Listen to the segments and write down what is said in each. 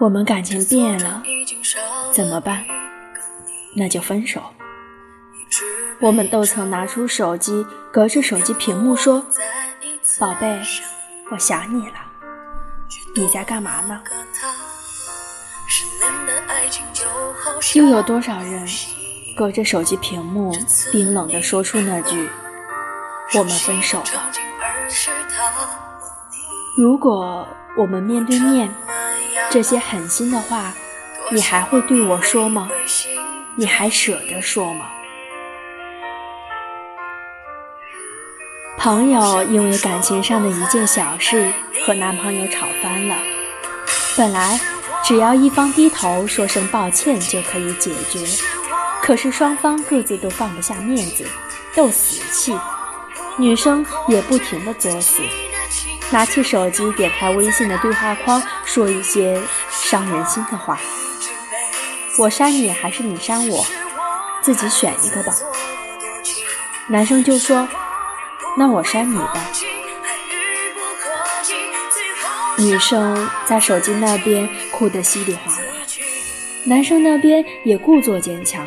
我们感情变了，怎么办？那就分手。我们都曾拿出手机，隔着手机屏幕说：“宝贝，我想你了，你在干嘛呢？”又有多少人隔着手机屏幕，冰冷地说出那句“我们分手了”？如果我们面对面，这些狠心的话，你还会对我说吗？你还舍得说吗？朋友因为感情上的一件小事和男朋友吵翻了，本来只要一方低头说声抱歉就可以解决，可是双方各自都放不下面子，斗死气，女生也不停的作死，拿起手机点开微信的对话框，说一些伤人心的话。我删你还是你删我，自己选一个吧。男生就说。那我删你吧。女生在手机那边哭得稀里哗啦，男生那边也故作坚强。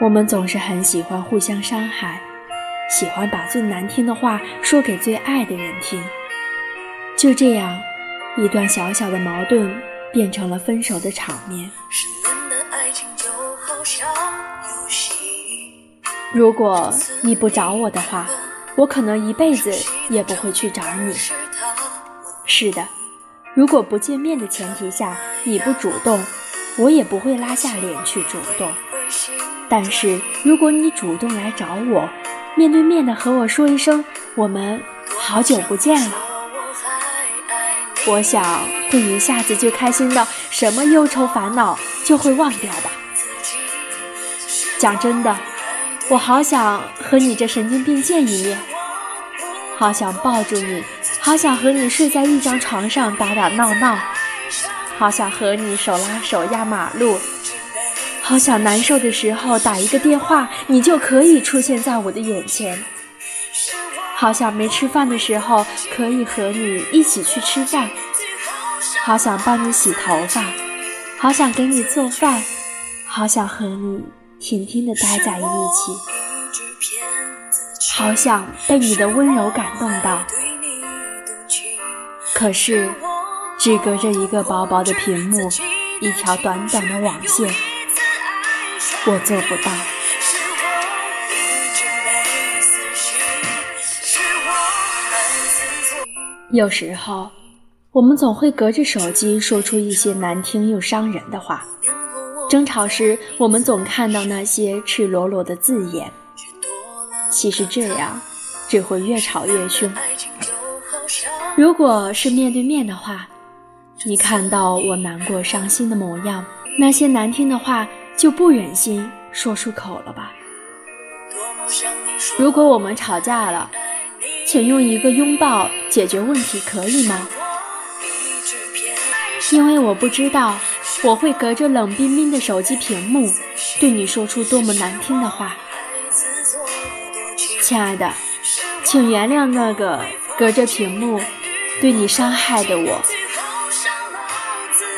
我们总是很喜欢互相伤害，喜欢把最难听的话说给最爱的人听。就这样，一段小小的矛盾变成了分手的场面。如果你不找我的话。我可能一辈子也不会去找你。是的，如果不见面的前提下你不主动，我也不会拉下脸去主动。但是如果你主动来找我，面对面的和我说一声“我们好久不见了”，我想会一下子就开心到什么忧愁烦恼就会忘掉吧。讲真的。我好想和你这神经病见一面，好想抱住你，好想和你睡在一张床上打打闹闹，好想和你手拉手压马路，好想难受的时候打一个电话，你就可以出现在我的眼前，好想没吃饭的时候可以和你一起去吃饭，好想帮你洗头发，好想给你做饭，好想和你。甜甜的待在一起，好想被你的温柔感动到。可是，只隔着一个薄薄的屏幕，一条短短的网线，我做不到。有时候，我们总会隔着手机说出一些难听又伤人的话。争吵时，我们总看到那些赤裸裸的字眼。其实这样只会越吵越凶。如果是面对面的话，你看到我难过伤心的模样，那些难听的话就不忍心说出口了吧？如果我们吵架了，请用一个拥抱解决问题，可以吗？因为我不知道。我会隔着冷冰冰的手机屏幕，对你说出多么难听的话，亲爱的，请原谅那个隔着屏幕对你伤害的我。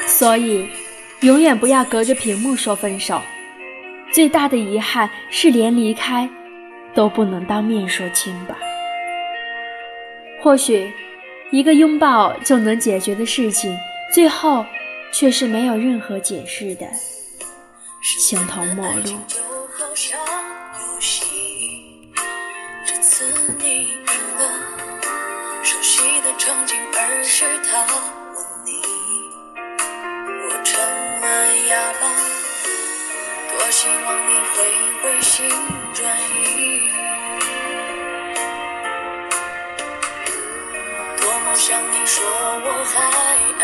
所以，永远不要隔着屏幕说分手。最大的遗憾是连离开都不能当面说清吧。或许，一个拥抱就能解决的事情，最后。却是没有任何解释的形同陌路。熟悉的场景，而是他我希望你会回心转意。多么想你说我还爱。